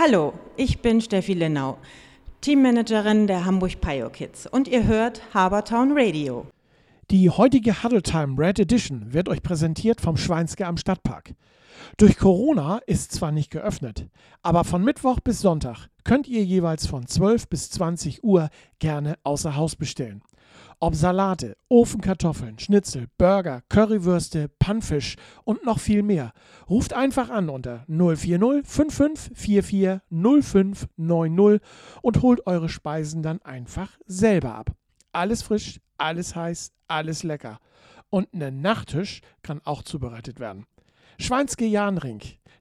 Hallo, ich bin Steffi Lenau, Teammanagerin der Hamburg Pio Kids und ihr hört Habertown Radio. Die heutige Huddle Time Red Edition wird euch präsentiert vom Schweinske am Stadtpark. Durch Corona ist zwar nicht geöffnet, aber von Mittwoch bis Sonntag könnt ihr jeweils von 12 bis 20 Uhr gerne außer Haus bestellen. Ob Salate, Ofenkartoffeln, Schnitzel, Burger, Currywürste, Pannfisch und noch viel mehr. Ruft einfach an unter 040 5544 0590 und holt eure Speisen dann einfach selber ab. Alles frisch, alles heiß, alles lecker. Und ein Nachtisch kann auch zubereitet werden. Schweinske Jahnring,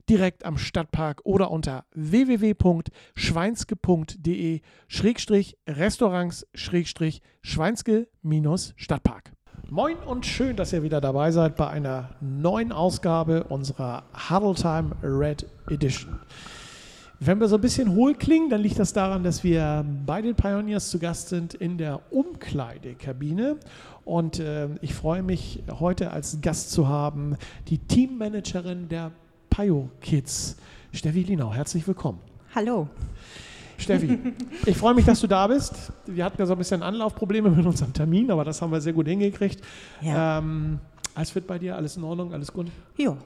direkt am Stadtpark oder unter www.schweinske.de Restaurants Schweinske Stadtpark. Moin und schön, dass ihr wieder dabei seid bei einer neuen Ausgabe unserer Huddle Time Red Edition. Wenn wir so ein bisschen hohl klingen, dann liegt das daran, dass wir bei den Pioneers zu Gast sind in der Umkleidekabine. Und äh, ich freue mich, heute als Gast zu haben die Teammanagerin der Pio Kids, Steffi Linau. Herzlich willkommen. Hallo. Steffi, ich freue mich, dass du da bist. Wir hatten ja so ein bisschen Anlaufprobleme mit unserem Termin, aber das haben wir sehr gut hingekriegt. Ja. Ähm, alles fit bei dir? Alles in Ordnung? Alles gut? Ja.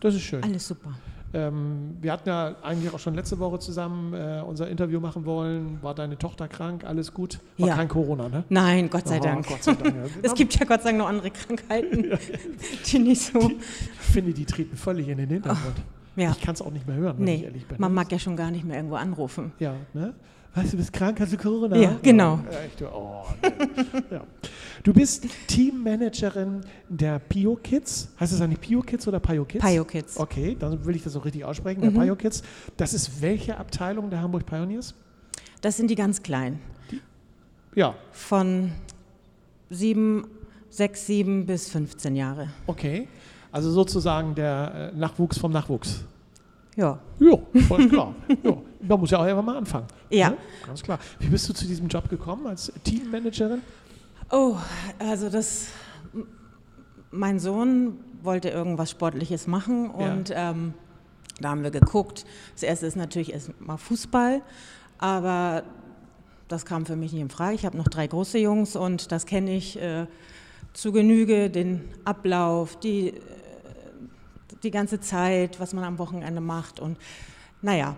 Das ist schön. Alles super. Ähm, wir hatten ja eigentlich auch schon letzte Woche zusammen äh, unser Interview machen wollen. War deine Tochter krank? Alles gut? War ja. kein Corona, ne? Nein, Gott sei oh, Dank. Gott sei Dank ja. es gibt ja Gott sei Dank noch andere Krankheiten, die nicht so. Die, ich finde, die treten völlig in den Hintergrund. Oh, ja. Ich kann es auch nicht mehr hören, wenn nee, ich ehrlich bin. Man mag ja schon gar nicht mehr irgendwo anrufen. Ja, ne? Weißt du, bist krank, hast du Corona? Ja, genau. Ja, oh, nee. ja. Du bist Teammanagerin der Pio Kids. Heißt das eigentlich Pio Kids oder Pio Kids? Pio Kids. Okay, dann will ich das auch richtig aussprechen. Der mhm. Pio Kids. Das ist welche Abteilung der Hamburg Pioneers? Das sind die ganz kleinen. Die, ja. Von sieben, sechs, sieben bis 15 Jahre. Okay. Also sozusagen der äh, Nachwuchs vom Nachwuchs. Ja. Ja, voll klar. ja. Man muss ja auch einfach mal anfangen. Ja. Ne? Ganz klar. Wie bist du zu diesem Job gekommen als Teammanagerin? Oh, also das. Mein Sohn wollte irgendwas Sportliches machen und ja. ähm, da haben wir geguckt. Das erste ist natürlich erstmal Fußball, aber das kam für mich nicht in Frage. Ich habe noch drei große Jungs und das kenne ich äh, zu Genüge, den Ablauf, die die ganze Zeit, was man am Wochenende macht. Und naja,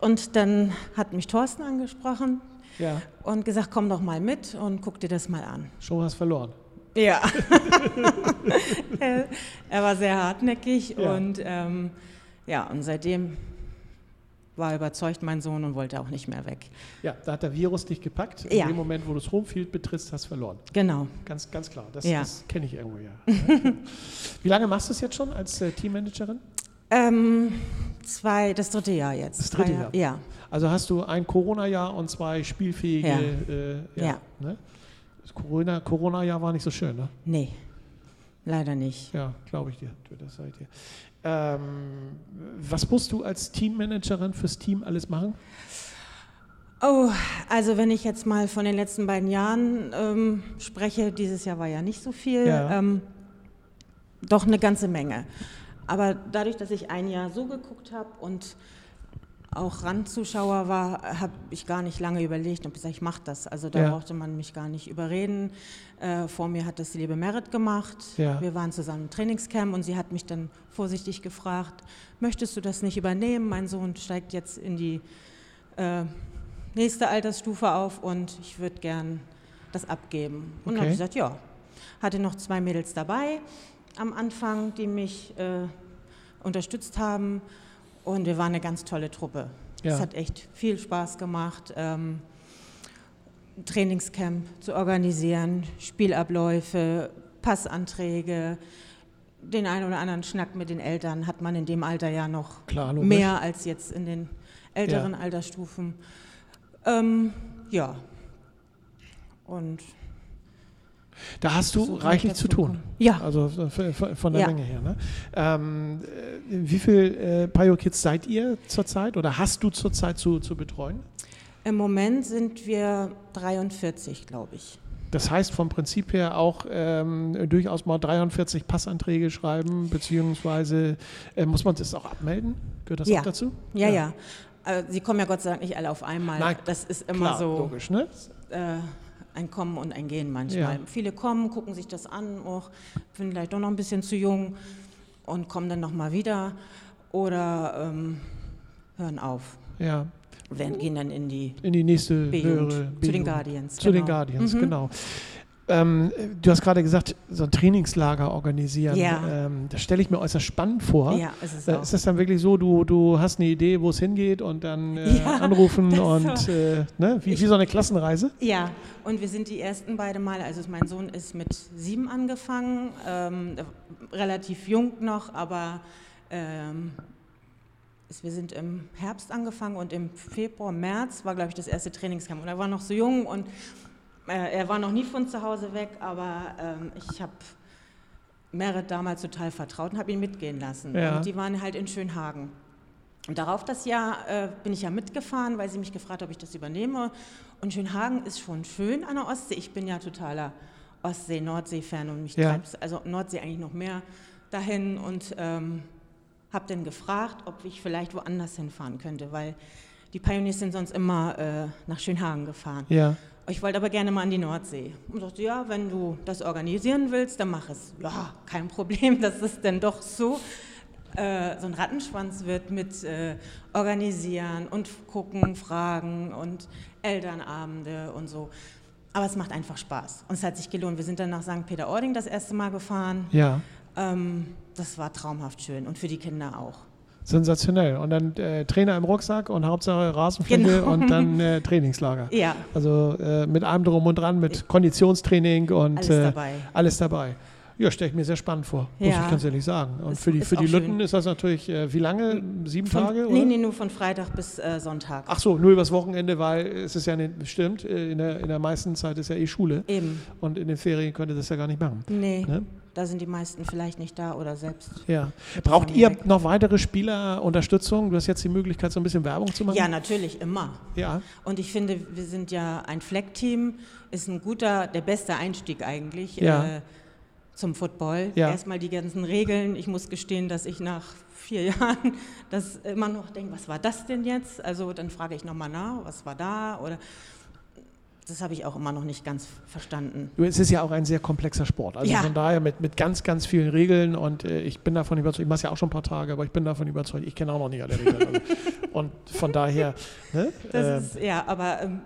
und dann hat mich Thorsten angesprochen ja. und gesagt, komm doch mal mit und guck dir das mal an. Schon hast verloren. Ja. er, war sehr hartnäckig ja. und ähm, ja, und seitdem war überzeugt, mein Sohn, und wollte auch nicht mehr weg. Ja, da hat der Virus dich gepackt. In ja. dem Moment, wo du das Homefield betrittst, hast du verloren. Genau. Ganz, ganz klar. Das, ja. das kenne ich irgendwo, ja. Wie lange machst du es jetzt schon als äh, Teammanagerin? Ähm, zwei, das dritte Jahr jetzt. Das dritte Jahr? Ja. Also hast du ein Corona-Jahr und zwei spielfähige. Ja. Äh, ja. ja. Ne? Das Corona-Jahr Corona war nicht so schön, ne? Nee. Leider nicht. Ja, glaube ich dir. Das seid ihr. Ähm, was musst du als Teammanagerin fürs Team alles machen? Oh, also wenn ich jetzt mal von den letzten beiden Jahren ähm, spreche, dieses Jahr war ja nicht so viel, ja. ähm, doch eine ganze Menge. Aber dadurch, dass ich ein Jahr so geguckt habe und auch Randzuschauer war, habe ich gar nicht lange überlegt und gesagt, ich mache das. Also da ja. brauchte man mich gar nicht überreden. Äh, vor mir hat das die liebe Merit gemacht. Ja. Wir waren zusammen im Trainingscamp und sie hat mich dann vorsichtig gefragt, möchtest du das nicht übernehmen? Mein Sohn steigt jetzt in die äh, nächste Altersstufe auf und ich würde gern das abgeben. Und okay. dann habe ich gesagt, ja. Hatte noch zwei Mädels dabei am Anfang, die mich äh, unterstützt haben. Und wir waren eine ganz tolle Truppe. Ja. Es hat echt viel Spaß gemacht, ähm, Trainingscamp zu organisieren, Spielabläufe, Passanträge, den einen oder anderen Schnack mit den Eltern hat man in dem Alter ja noch Klar, mehr als jetzt in den älteren ja. Altersstufen. Ähm, ja. Und da hast du reichlich zu tun. Ja. Also von der ja. Menge her. Ne? Ähm, wie viele äh, Pio Kids seid ihr zurzeit oder hast du zurzeit zu, zu betreuen? Im Moment sind wir 43, glaube ich. Das heißt vom Prinzip her auch ähm, durchaus mal 43 Passanträge schreiben, beziehungsweise äh, muss man das auch abmelden? Gehört das ja. auch dazu? Ja, ja, ja. Also, sie kommen ja Gott sei Dank nicht alle auf einmal. Nein, das ist immer klar, so. Logisch, ne? Äh, ein Kommen und ein Gehen manchmal. Ja. Viele kommen, gucken sich das an, auch, finden vielleicht doch noch ein bisschen zu jung und kommen dann nochmal wieder oder ähm, hören auf. Ja. Wir gehen dann in die, in die nächste höhere Zu den Guardians. Zu genau. den Guardians, mhm. genau. Ähm, du hast gerade gesagt, so ein Trainingslager organisieren. Ja. Ähm, das stelle ich mir äußerst spannend vor. Ja, ist es äh, auch. Ist das dann wirklich so, du, du hast eine Idee, wo es hingeht und dann äh, ja, anrufen und so. äh, ne? wie, wie so eine Klassenreise? Ja, und wir sind die ersten beide Male, also mein Sohn ist mit sieben angefangen, ähm, relativ jung noch, aber ähm, wir sind im Herbst angefangen und im Februar, März war, glaube ich, das erste Trainingscamp. Und er war noch so jung und äh, er war noch nie von zu Hause weg, aber ähm, ich habe Merit damals total vertraut und habe ihn mitgehen lassen. Ja. Und die waren halt in Schönhagen. Und darauf das Jahr äh, bin ich ja mitgefahren, weil sie mich gefragt hat, ob ich das übernehme. Und Schönhagen ist schon schön an der Ostsee. Ich bin ja totaler Ostsee-Nordsee-Fan und mich ja. treibt also Nordsee eigentlich noch mehr dahin. Und ähm, habe dann gefragt, ob ich vielleicht woanders hinfahren könnte, weil die Pioneers sind sonst immer äh, nach Schönhagen gefahren. Ja. Ich wollte aber gerne mal an die Nordsee. Und dachte, ja, wenn du das organisieren willst, dann mach es. Ja, kein Problem, das ist dann doch so. Äh, so ein Rattenschwanz wird mit äh, organisieren und gucken, fragen und Elternabende und so. Aber es macht einfach Spaß und es hat sich gelohnt. Wir sind dann nach St. Peter-Ording das erste Mal gefahren. Ja. Ähm, das war traumhaft schön und für die Kinder auch. Sensationell. Und dann äh, Trainer im Rucksack und Hauptsache Rasenfläche genau. und dann äh, Trainingslager. Ja. Also äh, mit allem drum und dran, mit Konditionstraining und alles äh, dabei. Alles dabei. Ja, stelle ich mir sehr spannend vor, muss ja. ich ganz ehrlich sagen. Und für die, für die Lütten ist das natürlich, äh, wie lange? Sieben von, Tage? Nee, nee, nur von Freitag bis äh, Sonntag. Ach so, nur übers Wochenende, weil es ist ja nicht, stimmt, äh, in der, in der meisten Zeit ist ja eh Schule. Eben. Und in den Ferien könnt ihr das ja gar nicht machen. Nee. Ne? Da sind die meisten vielleicht nicht da oder selbst. Ja. Braucht ihr weg. noch weitere Spielerunterstützung? Du hast jetzt die Möglichkeit, so ein bisschen Werbung zu machen? Ja, natürlich, immer. Ja. Und ich finde, wir sind ja ein Fleckteam, ist ein guter, der beste Einstieg eigentlich. Ja. Äh, zum Football. Ja. Erstmal die ganzen Regeln. Ich muss gestehen, dass ich nach vier Jahren das immer noch denke, was war das denn jetzt? Also dann frage ich nochmal nach, was war da? Oder das habe ich auch immer noch nicht ganz verstanden. Es ist ja auch ein sehr komplexer Sport. Also ja. von daher mit, mit ganz, ganz vielen Regeln und äh, ich bin davon überzeugt, ich mache es ja auch schon ein paar Tage, aber ich bin davon überzeugt, ich kenne auch noch nicht alle Regeln. Also, und von daher. Ne, das äh, ist, ja, aber ähm,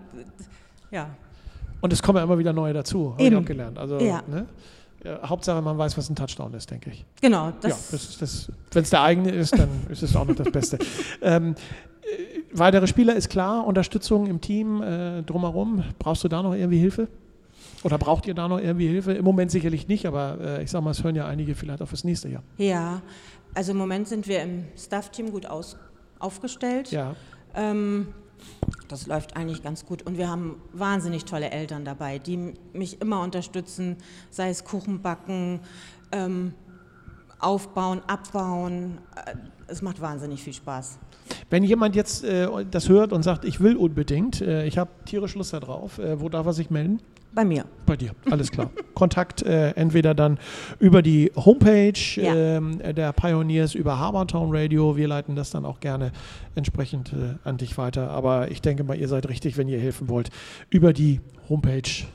ja. Und es kommen ja immer wieder neue dazu, habe ich auch gelernt. Also, ja. ne? Ja, Hauptsache, man weiß, was ein Touchdown ist, denke ich. Genau. Das ja, wenn es der eigene ist, dann ist es auch noch das Beste. ähm, äh, weitere Spieler ist klar, Unterstützung im Team äh, drumherum. Brauchst du da noch irgendwie Hilfe? Oder braucht ihr da noch irgendwie Hilfe? Im Moment sicherlich nicht, aber äh, ich sage mal, es hören ja einige vielleicht auf das nächste Jahr. Ja, also im Moment sind wir im Staff-Team gut aus, aufgestellt. Ja. Ähm, das läuft eigentlich ganz gut. Und wir haben wahnsinnig tolle Eltern dabei, die mich immer unterstützen, sei es Kuchen backen, ähm, aufbauen, abbauen. Äh, es macht wahnsinnig viel Spaß. Wenn jemand jetzt äh, das hört und sagt, ich will unbedingt, äh, ich habe tierisch Lust darauf, äh, wo darf er sich melden? Bei mir. Bei dir, alles klar. Kontakt äh, entweder dann über die Homepage ja. ähm, der Pioneers, über Harbortown Radio. Wir leiten das dann auch gerne entsprechend äh, an dich weiter. Aber ich denke mal, ihr seid richtig, wenn ihr helfen wollt, über die Homepage.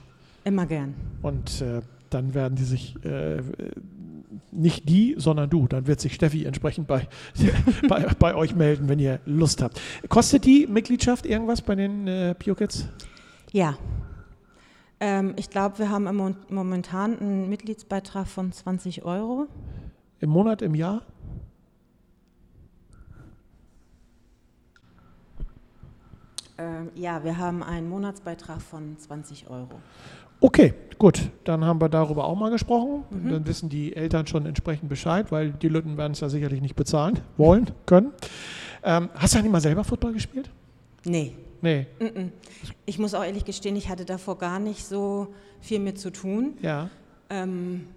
Immer gern. Und äh, dann werden die sich äh, nicht die, sondern du. Dann wird sich Steffi entsprechend bei, bei, bei, euch melden, wenn ihr Lust habt. Kostet die Mitgliedschaft irgendwas bei den äh, Pio Kids? Ja. Ähm, ich glaube, wir haben im momentan einen Mitgliedsbeitrag von 20 Euro. Im Monat, im Jahr? Ähm, ja, wir haben einen Monatsbeitrag von 20 Euro. Okay, gut. Dann haben wir darüber auch mal gesprochen. Mhm. Dann wissen die Eltern schon entsprechend Bescheid, weil die Lütten werden es ja sicherlich nicht bezahlen wollen, können. Ähm, hast du eigentlich mal selber Football gespielt? Nee. Nee. Ich muss auch ehrlich gestehen, ich hatte davor gar nicht so viel mit zu tun. Ja. Ähm,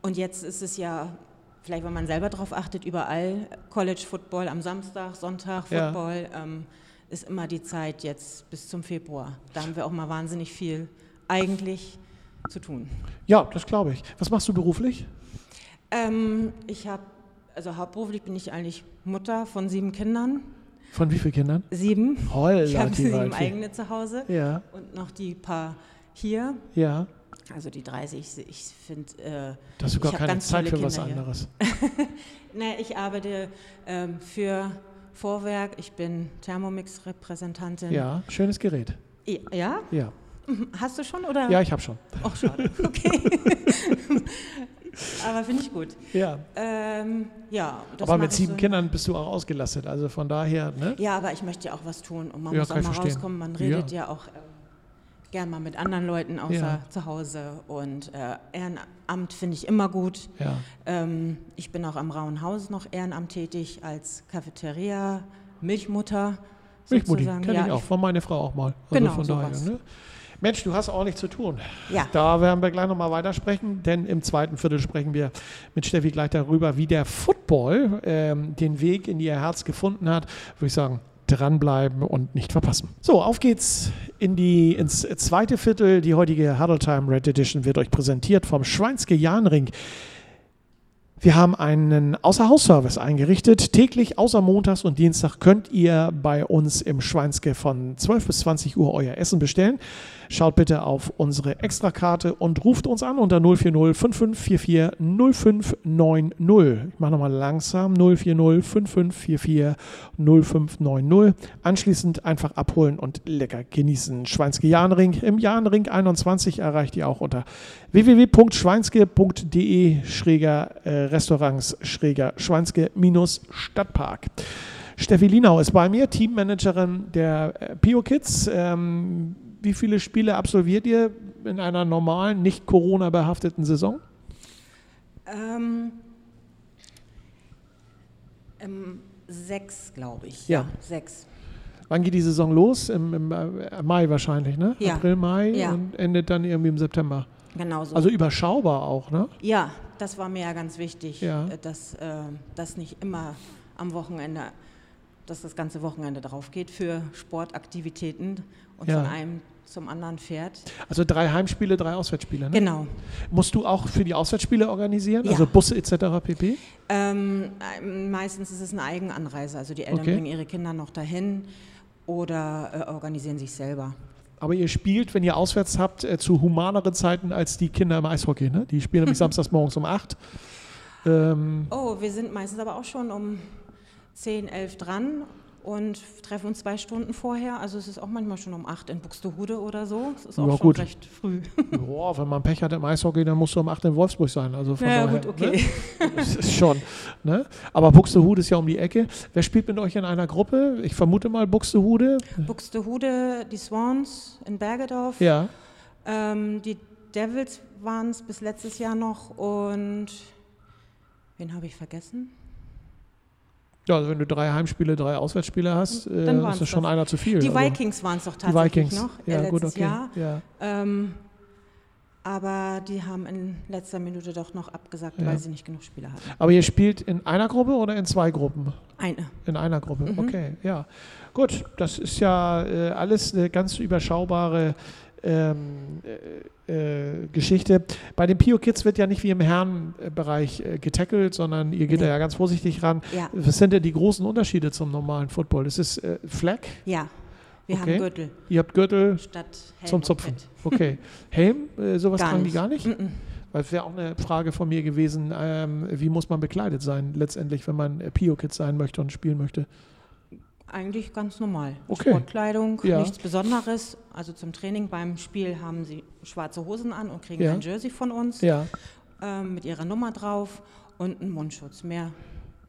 und jetzt ist es ja, vielleicht wenn man selber darauf achtet, überall College Football am Samstag, Sonntag Football. Ja. Ähm, ist immer die Zeit jetzt bis zum Februar. Da haben wir auch mal wahnsinnig viel eigentlich zu tun. Ja, das glaube ich. Was machst du beruflich? Ähm, ich habe, also hauptberuflich bin ich eigentlich Mutter von sieben Kindern. Von wie vielen Kindern? Sieben. Holla, ich habe sieben Waldfee. eigene zu Hause Ja, und noch die paar hier. ja. Also die 30, ich finde, äh, Da hast du Ich gar keine Zeit für was Kinder hier. anderes. ne, ich arbeite ähm, für Vorwerk, ich bin Thermomix-Repräsentantin. Ja, schönes Gerät. Ja? Ja, Hast du schon oder? ja ich habe schon. Ach, schade. Okay. Aber finde ich gut. Ja. Ähm, ja, Aber mit sieben so. Kindern bist du auch ausgelastet. Also von daher, ne? Ja, aber ich möchte ja auch was tun und man Ja, muss auch mal verstehen. rauskommen. Man redet ja, auch äh, gern mal mit anderen Leuten außer Ja. zu Hause und äh, Ehrenamt finde ich immer gut. Ja. Ähm, ich bin auch am Rauen Haus noch Ehrenamt tätig als Cafeteria, Milchmutter. Milchmutti, sozusagen. kenne ja, ich auch. War meine Frau auch mal. Also Genau, von daher, sowas. ne? Mensch, du hast ordentlich zu tun. Ja. Da werden wir gleich nochmal weitersprechen, denn im zweiten Viertel sprechen wir mit Steffi gleich darüber, wie der Football ähm, den Weg in ihr Herz gefunden hat. Würde ich sagen, dranbleiben und nicht verpassen. So, auf geht's in die, ins zweite Viertel. Die heutige Huddle Time Red Edition wird euch präsentiert vom Schweinske Jahnring. Wir haben einen Außerhausservice eingerichtet. Täglich außer Montags und Dienstag könnt ihr bei uns im Schweinske von 12 bis 20 Uhr euer Essen bestellen. Schaut bitte auf unsere Extrakarte und ruft uns an unter 040 5544 0590. Ich mache nochmal langsam 040 5544 0590. Anschließend einfach abholen und lecker genießen. Schweinske Jahnring. Im Jahnring 21 erreicht ihr auch unter www.schweinske.de schräger äh, Restaurants schräger Schweinske minus Stadtpark. Steffi Linau ist bei mir, Teammanagerin der äh, Pio Kids. Ähm, wie viele Spiele absolviert ihr in einer normalen, nicht Corona-behafteten Saison? Ähm, ähm, sechs, glaube ich. Ja. Sechs. Wann geht die Saison los? Im, im äh, Mai wahrscheinlich, ne? Ja. April, Mai Ja. und endet dann irgendwie im September. Genau so. Also überschaubar auch, ne? ja, das war mir ja ganz wichtig, Ja. äh, dass äh, das nicht immer am Wochenende, dass das ganze Wochenende drauf geht für Sportaktivitäten und Ja. von einem zum anderen fährt. Also drei Heimspiele, drei Auswärtsspiele, ne? Genau. Musst du auch für die Auswärtsspiele organisieren? Ja. Also Busse etc. pp? Ähm, äh, meistens ist es eine Eigenanreise, also die Eltern Okay. bringen ihre Kinder noch dahin oder äh, organisieren sich selber. Aber ihr spielt, wenn ihr auswärts habt, äh, zu humaneren Zeiten als die Kinder im Eishockey, ne? Die spielen nämlich samstags morgens um 8. Ähm, Oh, wir sind meistens aber auch schon um 10, 11 dran und treffen uns zwei Stunden vorher. Also es ist auch manchmal schon um 8 in Buxtehude oder so. Es ist auch Ja, schon gut. recht früh. boah, wenn man Pech hat im Eishockey, dann musst du um 8 in Wolfsburg sein. Also von Ja, daher, gut, okay. Ne? Das ist schon. Ne? Aber Buxtehude ist ja um die Ecke. Wer spielt mit euch in einer Gruppe? Ich vermute mal Buxtehude. Buxtehude, die Swans in Bergedorf. Ja. Ähm, die Devils waren es bis letztes Jahr noch und wen habe ich vergessen? Ja, also wenn du drei Heimspiele, drei Auswärtsspiele hast, äh, Dann ist das schon einer zu viel. Die also, Vikings waren es doch Die tatsächlich Vikings. noch äh, ja, letztes gut, okay. Jahr. Ja. Ähm, aber die haben in letzter Minute doch noch abgesagt, Ja. weil sie nicht genug Spieler hatten. Aber ihr spielt in einer Gruppe oder in zwei Gruppen? Eine. In einer Gruppe, Mhm. okay, ja. Gut, das ist ja äh, alles eine ganz überschaubare ähm, äh, äh, Geschichte. Bei den Pio Kids wird ja nicht wie im Herrenbereich äh, getackelt, sondern ihr geht Nee. da ja ganz vorsichtig ran. Ja, Was sind denn die großen Unterschiede zum normalen Football? Ist es äh, Flag? ja. Wir Okay. haben Gürtel Ihr habt Gürtel statt Helm zum Zupfen. Okay. Helm, äh, sowas Gar tragen die gar nicht? Mm-mm. Weil es wäre auch eine Frage von mir gewesen, ähm, wie muss man bekleidet sein, letztendlich, wenn man äh, Pio Kids sein möchte und spielen möchte? Eigentlich ganz normal. Okay. Sportkleidung, Ja. nichts Besonderes. Also zum Training beim Spiel haben sie schwarze Hosen an und kriegen Ja. ein Jersey von uns Ja. ähm, mit ihrer Nummer drauf und einen Mundschutz. Mehr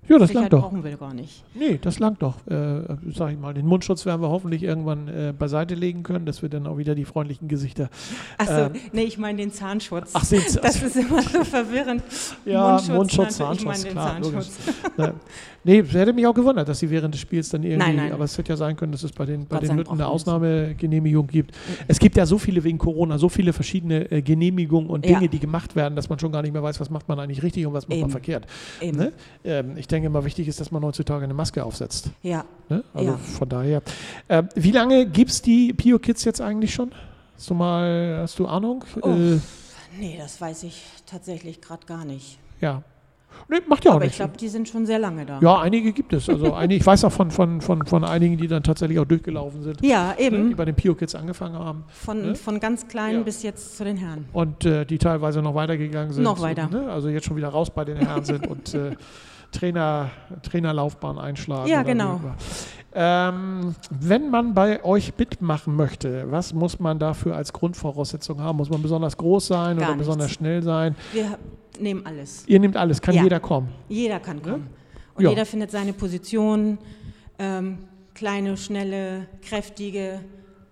Ja, das Sicherheit langt doch. brauchen wir gar nicht. Nee, das langt doch, äh, sag ich mal. Den Mundschutz werden wir hoffentlich irgendwann äh, beiseite legen können, dass wir dann auch wieder die freundlichen Gesichter. Achso, Ähm. nee, ich meine den Zahnschutz. Ach, seht's. das ist immer so verwirrend. ja, Mundschutz, natürlich, Zahnschutz, ich meine den klar. Zahnschutz. Ne. Nee, es hätte mich auch gewundert, dass sie während des Spiels dann irgendwie, Nein, nein. aber es hätte ja sein können, dass es bei den, bei den Lütten eine. Ausnahmegenehmigung gibt. Es gibt ja so viele wegen Corona, so viele verschiedene äh, Genehmigungen und Dinge, Ja. die gemacht werden, dass man schon gar nicht mehr weiß, was macht man eigentlich richtig und was macht man Eben. verkehrt. Eben. Ne? Ähm, ich denke immer, wichtig ist, dass man heutzutage eine Maske aufsetzt. Ja, Ne? Also Ja. von daher. Äh, wie lange gibt es die Pio Kids jetzt eigentlich schon? Hast du mal, hast du Ahnung? Oh. Äh, nee, das weiß ich tatsächlich gerade gar nicht. ja. Nee, macht ja auch Aber nichts. ich glaube, die sind schon sehr lange da. Ja, einige gibt es. Also einige, ich weiß auch von, von, von, von einigen, die dann tatsächlich auch durchgelaufen sind. Ja, ne, Die eben. bei den Pio Kids angefangen haben. Von, ne? von ganz klein Ja. bis jetzt zu den Herren. Und äh, die teilweise noch weitergegangen sind. Noch weiter. Und, ne, also jetzt schon wieder raus bei den Herren sind und äh, Trainer, Trainerlaufbahn einschlagen. Ja, genau. Ähm, wenn man bei euch mitmachen möchte, was muss man dafür als Grundvoraussetzung haben? Muss man besonders groß sein Gar oder besonders nichts. schnell sein? Wir nehmen alles. Ihr nehmt alles, kann Ja. jeder kommen. Jeder kann kommen. Und Ja. jeder findet seine Position. Ähm, kleine, schnelle, kräftige,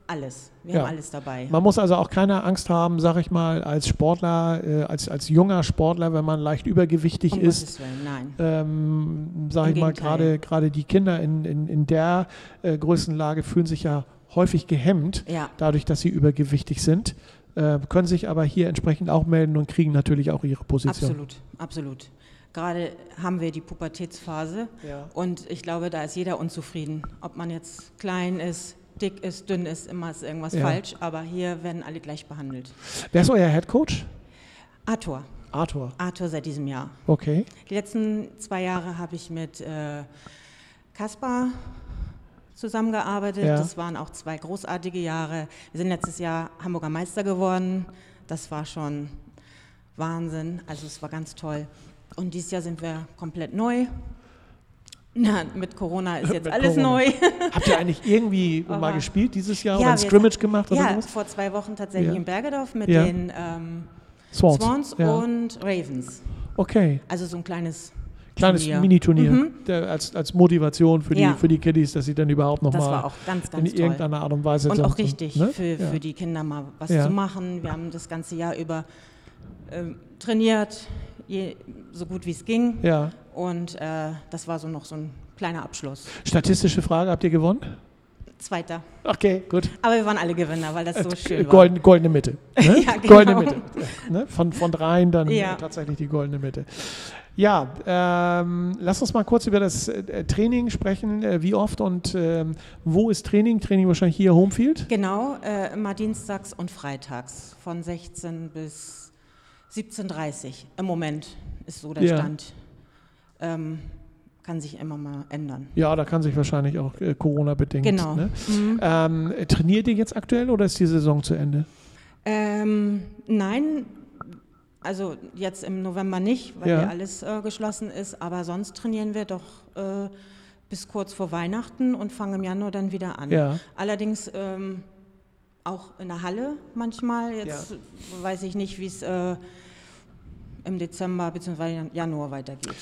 alles. Wir Ja. haben alles dabei. Man muss also auch keine Angst haben, sag ich mal, als Sportler, äh, als, als junger Sportler, wenn man leicht übergewichtig Um ist, Willen, nein. ähm, sage Im ich mal, Gegenteil. gerade gerade die Kinder in, in, in der äh, Größenlage fühlen sich ja häufig gehemmt, Ja, dadurch, dass sie übergewichtig sind, äh, können sich aber hier entsprechend auch melden und kriegen natürlich auch ihre Position. absolut, absolut. Gerade haben wir die Pubertätsphase Ja. und ich glaube, da ist jeder unzufrieden. Ob man jetzt klein ist, dick ist, dünn ist, immer ist irgendwas Ja. falsch, aber hier werden alle gleich behandelt. Wer ist euer Head Coach? Arthur, Arthur. Arthur seit diesem Jahr. Okay. Die letzten zwei Jahre habe ich mit äh, Kaspar zusammengearbeitet. Ja. Das waren auch zwei großartige Jahre. Wir sind letztes Jahr Hamburger Meister geworden. Das war schon Wahnsinn. Also es war ganz toll. Und dieses Jahr sind wir komplett neu. Na, mit Corona ist jetzt Mit alles Corona. neu. Habt ihr eigentlich irgendwie mal Aber- gespielt dieses Jahr Ja, oder ein Scrimmage gemacht oder ja, sowas? vor zwei Wochen tatsächlich Ja. in Bergedorf mit Ja. den ähm, Swans. Swans ja. und Ravens. Okay. Also so ein kleines Kleines Turnier. Mini-Turnier Mhm. als, als Motivation für die, Ja. für die Kiddies, dass sie dann überhaupt nochmal in irgendeiner Art und Weise Und auch richtig ne? für, ja. für die Kinder mal was Ja. zu machen. Wir haben das ganze Jahr über ähm, trainiert, je, so gut wie es ging. Und äh, das war so noch so ein kleiner Abschluss. Statistische Frage, habt ihr gewonnen? Zweiter. Okay, gut. Aber wir waren alle Gewinner, weil das so schön war. Golden, goldene Mitte. Ne? Ja, genau. Goldene Mitte. Ne? Von, von dreien dann Ja. äh, tatsächlich die goldene Mitte. Ja, ähm, lass uns mal kurz über das äh, Training sprechen. Äh, wie oft und ähm, wo ist Training? Training wahrscheinlich hier Homefield? Genau, äh, immer dienstags und freitags von 16 bis 17.30 Uhr. Im Moment ist so der Ja. Stand. Ähm, kann sich immer mal ändern. Ja, da kann sich wahrscheinlich auch äh, Corona-bedingt. Genau. Ne? Mhm. Ähm, trainiert ihr jetzt aktuell oder ist die Saison zu Ende? Ähm, nein, also jetzt im November nicht, weil Ja. ja alles äh, geschlossen ist, aber sonst trainieren wir doch äh, bis kurz vor Weihnachten und fangen im Januar dann wieder an. Ja. Allerdings ähm, auch in der Halle manchmal. Jetzt weiß ich nicht, wie es äh, im Dezember bzw. Januar weitergeht.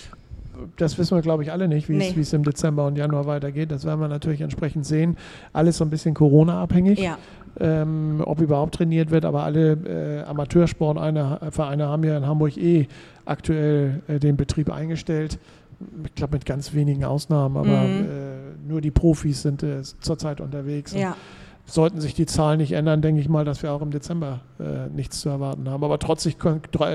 Das wissen wir, glaube ich, alle nicht, wie es Nee. es im Dezember und Januar weitergeht. Das werden wir natürlich entsprechend sehen. Alles so ein bisschen Corona-abhängig. Ja, ähm, ob überhaupt trainiert wird, aber alle äh, Amateursportvereine haben ja in Hamburg eh aktuell äh, den Betrieb eingestellt. Ich glaube mit ganz wenigen Ausnahmen, aber Mhm. äh, nur die Profis sind äh, zurzeit unterwegs. Und ja, Sollten sich die Zahlen nicht ändern, denke ich mal, dass wir auch im Dezember äh, nichts zu erwarten haben. Aber trotzdem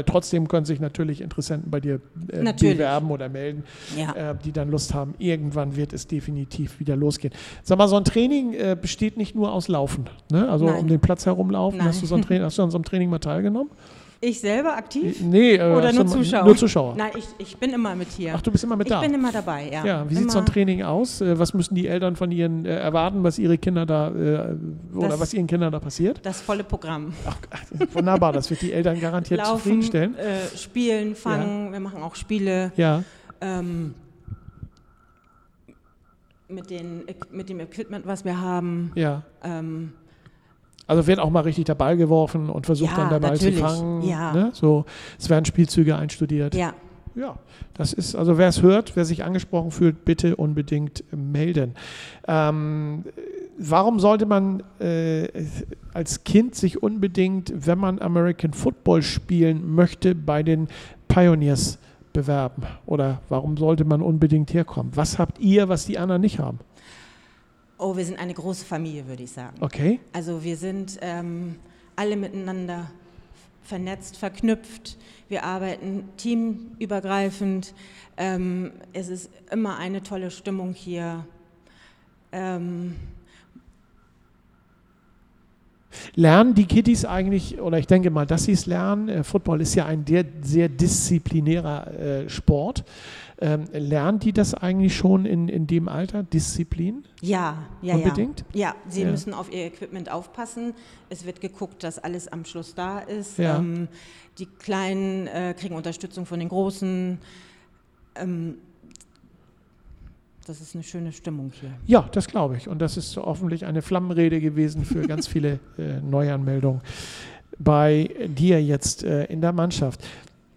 trotzdem können sich natürlich Interessenten bei dir äh, Natürlich. bewerben oder melden ja. äh, die dann Lust haben. Irgendwann wird es definitiv wieder losgehen. Sag mal, so ein Training äh, besteht nicht nur aus Laufen, ne? also Nein. um den Platz herumlaufen. Nein. Hast du, so ein Training, hast du an so einem Training mal teilgenommen? Ich selber aktiv? Nee, äh, Oder nur Zuschauer? Nur Zuschauer. Nein, ich, ich bin immer mit hier. Ach, du bist immer mit ich da. bin immer dabei, ja. ja, wie sieht so ein Training aus? Äh, was müssen die Eltern von ihren äh, erwarten, was ihre Kinder da äh, oder Das- was ihren Kindern da passiert? Das volle Programm. Ach, wunderbar, das wird die Eltern garantiert Laufen, zufriedenstellen. äh, spielen, fangen, wir machen auch Spiele. Ja, Ähm, mit, den, mit dem Equipment, was wir haben. ja. Ähm, Also wird auch mal richtig der Ball geworfen und versucht Ja, dann der Ball zu fangen. Ja. Ne? So, es werden Spielzüge einstudiert. ja, Ja, das ist, also wer es hört, wer sich angesprochen fühlt, bitte unbedingt melden. Ähm, warum sollte man äh, als Kind sich unbedingt, wenn man American Football spielen möchte, bei den Pioneers bewerben? Oder warum sollte man unbedingt herkommen? Was habt ihr, was die anderen nicht haben? Oh, wir sind eine große Familie, würde ich sagen. Okay? Also wir sind ähm, alle miteinander vernetzt, verknüpft. Wir arbeiten teamübergreifend. Ähm, es ist immer eine tolle Stimmung hier. Ähm, Lernen die Kiddies eigentlich, oder ich denke mal, dass sie es lernen, äh, Football ist ja ein sehr, sehr disziplinärer äh, Sport. Ähm, lernen die das eigentlich schon in, in dem Alter, Disziplin? Ja, ja, Unbedingt? ja. Ja, sie ja. müssen auf ihr Equipment aufpassen. Es wird geguckt, dass alles am Schluss da ist. Ja. Ähm, die Kleinen äh, kriegen Unterstützung von den Großen. Ähm, das ist eine schöne Stimmung hier. Ja, das glaube ich. Und das ist hoffentlich eine Flammenrede gewesen für ganz viele äh, Neuanmeldungen bei dir jetzt äh, in der Mannschaft.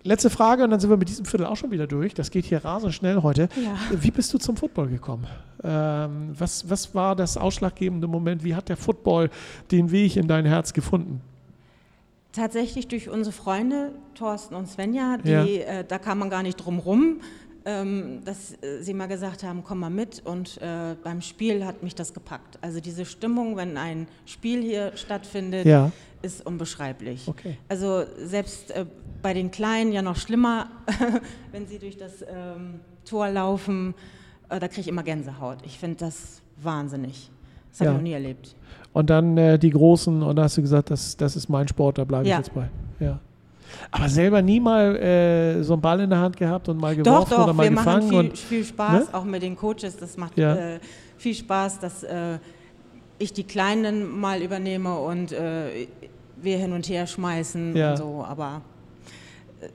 Letzte Frage und dann sind wir mit diesem Viertel auch schon wieder durch. Das geht hier rasend schnell heute. Ja. Wie bist du zum Football gekommen? Ähm, was, was war das ausschlaggebende Moment? Wie hat der Football den Weg in dein Herz gefunden? Tatsächlich durch unsere Freunde, Thorsten und Svenja, die, ja. äh, da kam man gar nicht drum rum, ähm, dass äh, sie mal gesagt haben, komm mal mit und äh, beim Spiel hat mich das gepackt. Also diese Stimmung, wenn ein Spiel hier stattfindet, ja. Ist unbeschreiblich. Okay. Also selbst äh, bei den Kleinen ja noch schlimmer, wenn sie durch das ähm, Tor laufen, äh, da kriege ich immer Gänsehaut. Ich finde das wahnsinnig. Das habe ja. ich noch nie erlebt. Und dann äh, die Großen, und da hast du gesagt, das, das ist mein Sport, da bleibe ich Ja. jetzt bei. Ja. Aber selber nie mal äh, so einen Ball in der Hand gehabt und mal Doch, geworfen doch, oder mal wir gefangen? machen viel, viel Spaß, ne? auch mit den Coaches. Das macht Ja. äh, viel Spaß, dass äh, ich die Kleinen mal übernehme und äh, wir hin und her schmeißen Ja. und so. Aber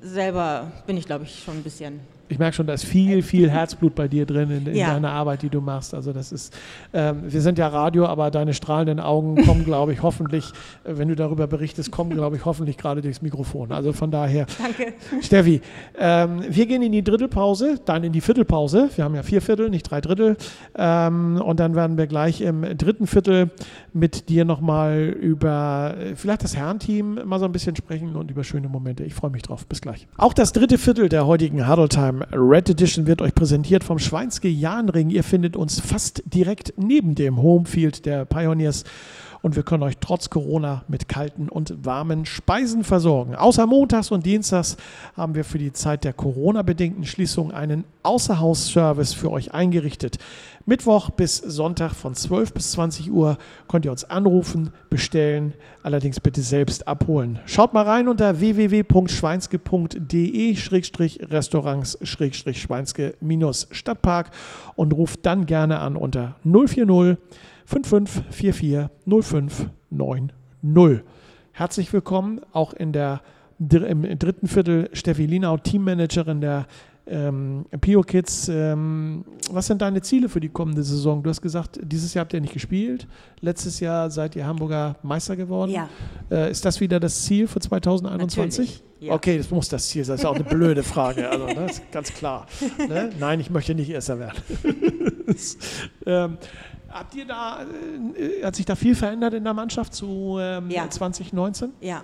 selber bin ich, glaube ich, schon ein bisschen. Ich merke schon, da ist viel, viel Herzblut bei dir drin in, in Ja. deiner Arbeit, die du machst. Also das ist, ähm, wir sind ja Radio, aber deine strahlenden Augen kommen, glaube ich, hoffentlich, äh, wenn du darüber berichtest, kommen, glaube ich, hoffentlich gerade durchs Mikrofon. Also von daher, Danke. Steffi, ähm, wir gehen in die Drittelpause, dann in die Viertelpause. Wir haben ja vier Viertel, nicht drei Drittel. Ähm, und dann werden wir gleich im dritten Viertel mit dir nochmal über äh, vielleicht das Herrenteam mal so ein bisschen sprechen und über schöne Momente. Ich freue mich drauf. Bis gleich. Auch das dritte Viertel der heutigen Huddle Time Red Edition wird euch präsentiert vom Schweinske Jahnring. Ihr findet uns fast direkt neben dem Homefield der Pioneers und wir können euch trotz Corona mit kalten und warmen Speisen versorgen. Außer montags und dienstags haben wir für die Zeit der Corona-bedingten Schließung einen Außerhausservice für euch eingerichtet. Mittwoch bis Sonntag von 12 bis 20 Uhr könnt ihr uns anrufen, bestellen, allerdings bitte selbst abholen. Schaut mal rein unter www.schweinske.de-restaurants-schweinske-stadtpark und ruft dann gerne an unter 040 5544 0590. Herzlich willkommen auch in der, im dritten Viertel Steffi Linau, Teammanagerin der ähm, Pio Kids. Ähm, was sind deine Ziele für die kommende Saison? Du hast gesagt, dieses Jahr habt ihr nicht gespielt. Letztes Jahr seid ihr Hamburger Meister geworden. Ja. Äh, ist das wieder das Ziel für 2021? Natürlich, ja. Okay, das muss das Ziel sein. Das ist auch eine blöde Frage. Also, ne, ganz klar. Ne? Nein, ich möchte nicht Erster werden. ähm, habt ihr da, äh, hat sich da viel verändert in der Mannschaft zu ähm, Ja. 2019? Ja,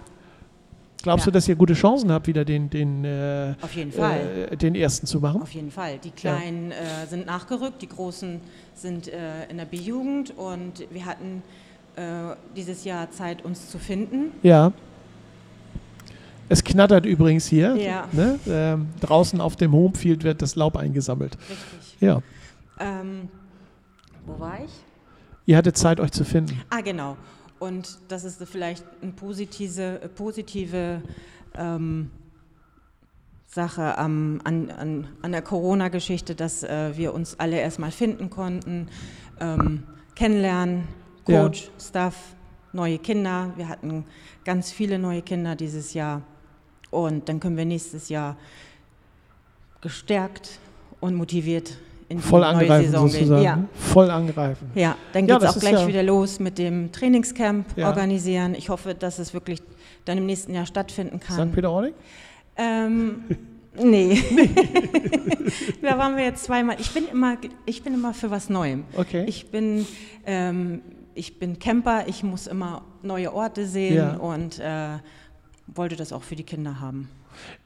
Glaubst Ja. du, dass ihr gute Chancen habt, wieder den, den, äh, auf jeden Fall. äh, den ersten zu machen? Auf jeden Fall. Die Kleinen äh, sind nachgerückt, die Großen sind äh, in der B-Jugend und wir hatten dieses Jahr Zeit, uns zu finden. Ja. Es knattert übrigens hier. Ja. Ne? Ähm, draußen auf dem Homefield wird das Laub eingesammelt. Richtig. Ja. Ähm, wo war ich? Ihr hattet Zeit, euch zu finden. Ah, genau. Und das ist vielleicht eine positive, positive ähm, Sache am, an, an, an der Corona-Geschichte, dass äh, wir uns alle erstmal finden konnten, ähm, kennenlernen, Ja. Coach, Staff, neue Kinder. Wir hatten ganz viele neue Kinder dieses Jahr. Und dann können wir nächstes Jahr gestärkt und motiviert in die Voll neue angreifen Saison sozusagen. gehen. Ja. Voll angreifen. Ja, dann Ja, geht es das auch gleich ja- wieder los mit dem Trainingscamp Ja. organisieren. Ich hoffe, dass es wirklich dann im nächsten Jahr stattfinden kann. St. Peter-Ording? Ähm, nee. da waren wir jetzt zweimal. Ich bin immer, ich bin immer für was Neuem. Okay. Ich bin, ähm, ich bin Camper, ich muss immer neue Orte sehen Ja. und äh, wollte das auch für die Kinder haben.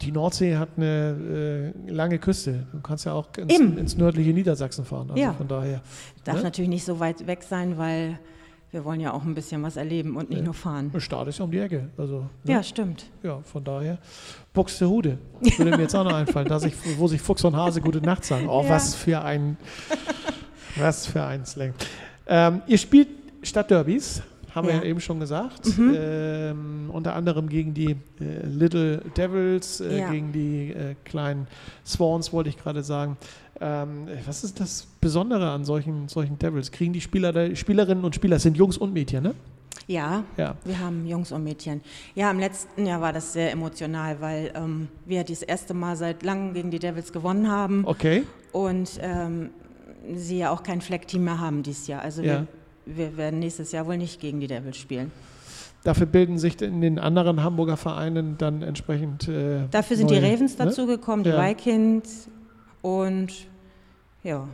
Die Nordsee hat eine äh, lange Küste. Du kannst ja auch ins, ins nördliche Niedersachsen fahren. Also Ja. von daher. Darf Ne? natürlich nicht so weit weg sein, weil wir wollen ja auch ein bisschen was erleben und nicht Ja. nur fahren. Der Start ist ja um die Ecke. Also, ne? Ja, stimmt. ja, von daher. Buxtehude. Würde mir jetzt auch noch einfallen, dass ich, wo sich Fuchs und Hase gute Nacht sagen. Oh, Ja. was für ein, was für ein Slang. Ähm, ihr spielt Stadtderbys. Haben ja. wir ja eben schon gesagt. Mhm. Ähm, unter anderem gegen die äh, Little Devils, äh, ja. gegen die äh, kleinen Swans, wollte ich gerade sagen. Ähm, was ist das Besondere an solchen, solchen Devils? Kriegen die Spieler, Spielerinnen und Spieler, sind Jungs und Mädchen, ne? Ja, ja, wir haben Jungs und Mädchen. Ja, im letzten Jahr war das sehr emotional, weil ähm, wir das erste Mal seit langem gegen die Devils gewonnen haben. Okay. Und ähm, sie ja auch kein Fleckteam mehr haben dieses Jahr. Also ja. wir, wir werden nächstes Jahr wohl nicht gegen die Devils spielen. Dafür bilden sich in den anderen Hamburger Vereinen dann entsprechend. Äh, Dafür sind neue, die Ravens ne? dazugekommen, die ja. Vikings und ja.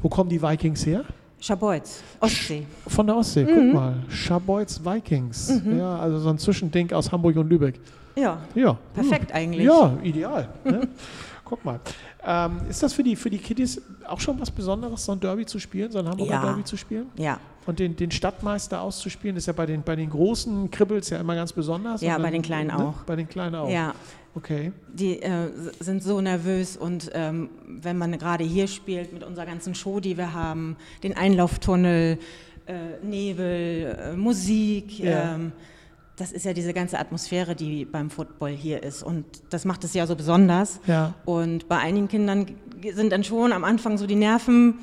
Wo kommen die Vikings her? Schabolz, Ostsee. Von der Ostsee, mhm. guck mal. Schabolz Vikings. Mhm. Ja, also so ein Zwischending aus Hamburg und Lübeck. Ja. Ja. Perfekt mhm. eigentlich. Ja, ideal. ne? Guck mal. Ähm, ist das für die, für die Kiddies auch schon was Besonderes, so ein Derby zu spielen, so ein Hamburger ja. Derby zu spielen? Ja. Und den, den Stadtmeister auszuspielen, ist ja bei den, bei den großen Kribbels ja immer ganz besonders. Ja, bei den Kleinen ne? auch. Bei den Kleinen auch. Ja. Okay. Die äh, sind so nervös und ähm, wenn man gerade hier spielt mit unserer ganzen Show, die wir haben, den Einlauftunnel, äh, Nebel, äh, Musik, ja. ähm, das ist ja diese ganze Atmosphäre, die beim Football hier ist und das macht es ja so besonders. Ja. Und bei einigen Kindern sind dann schon am Anfang so die Nerven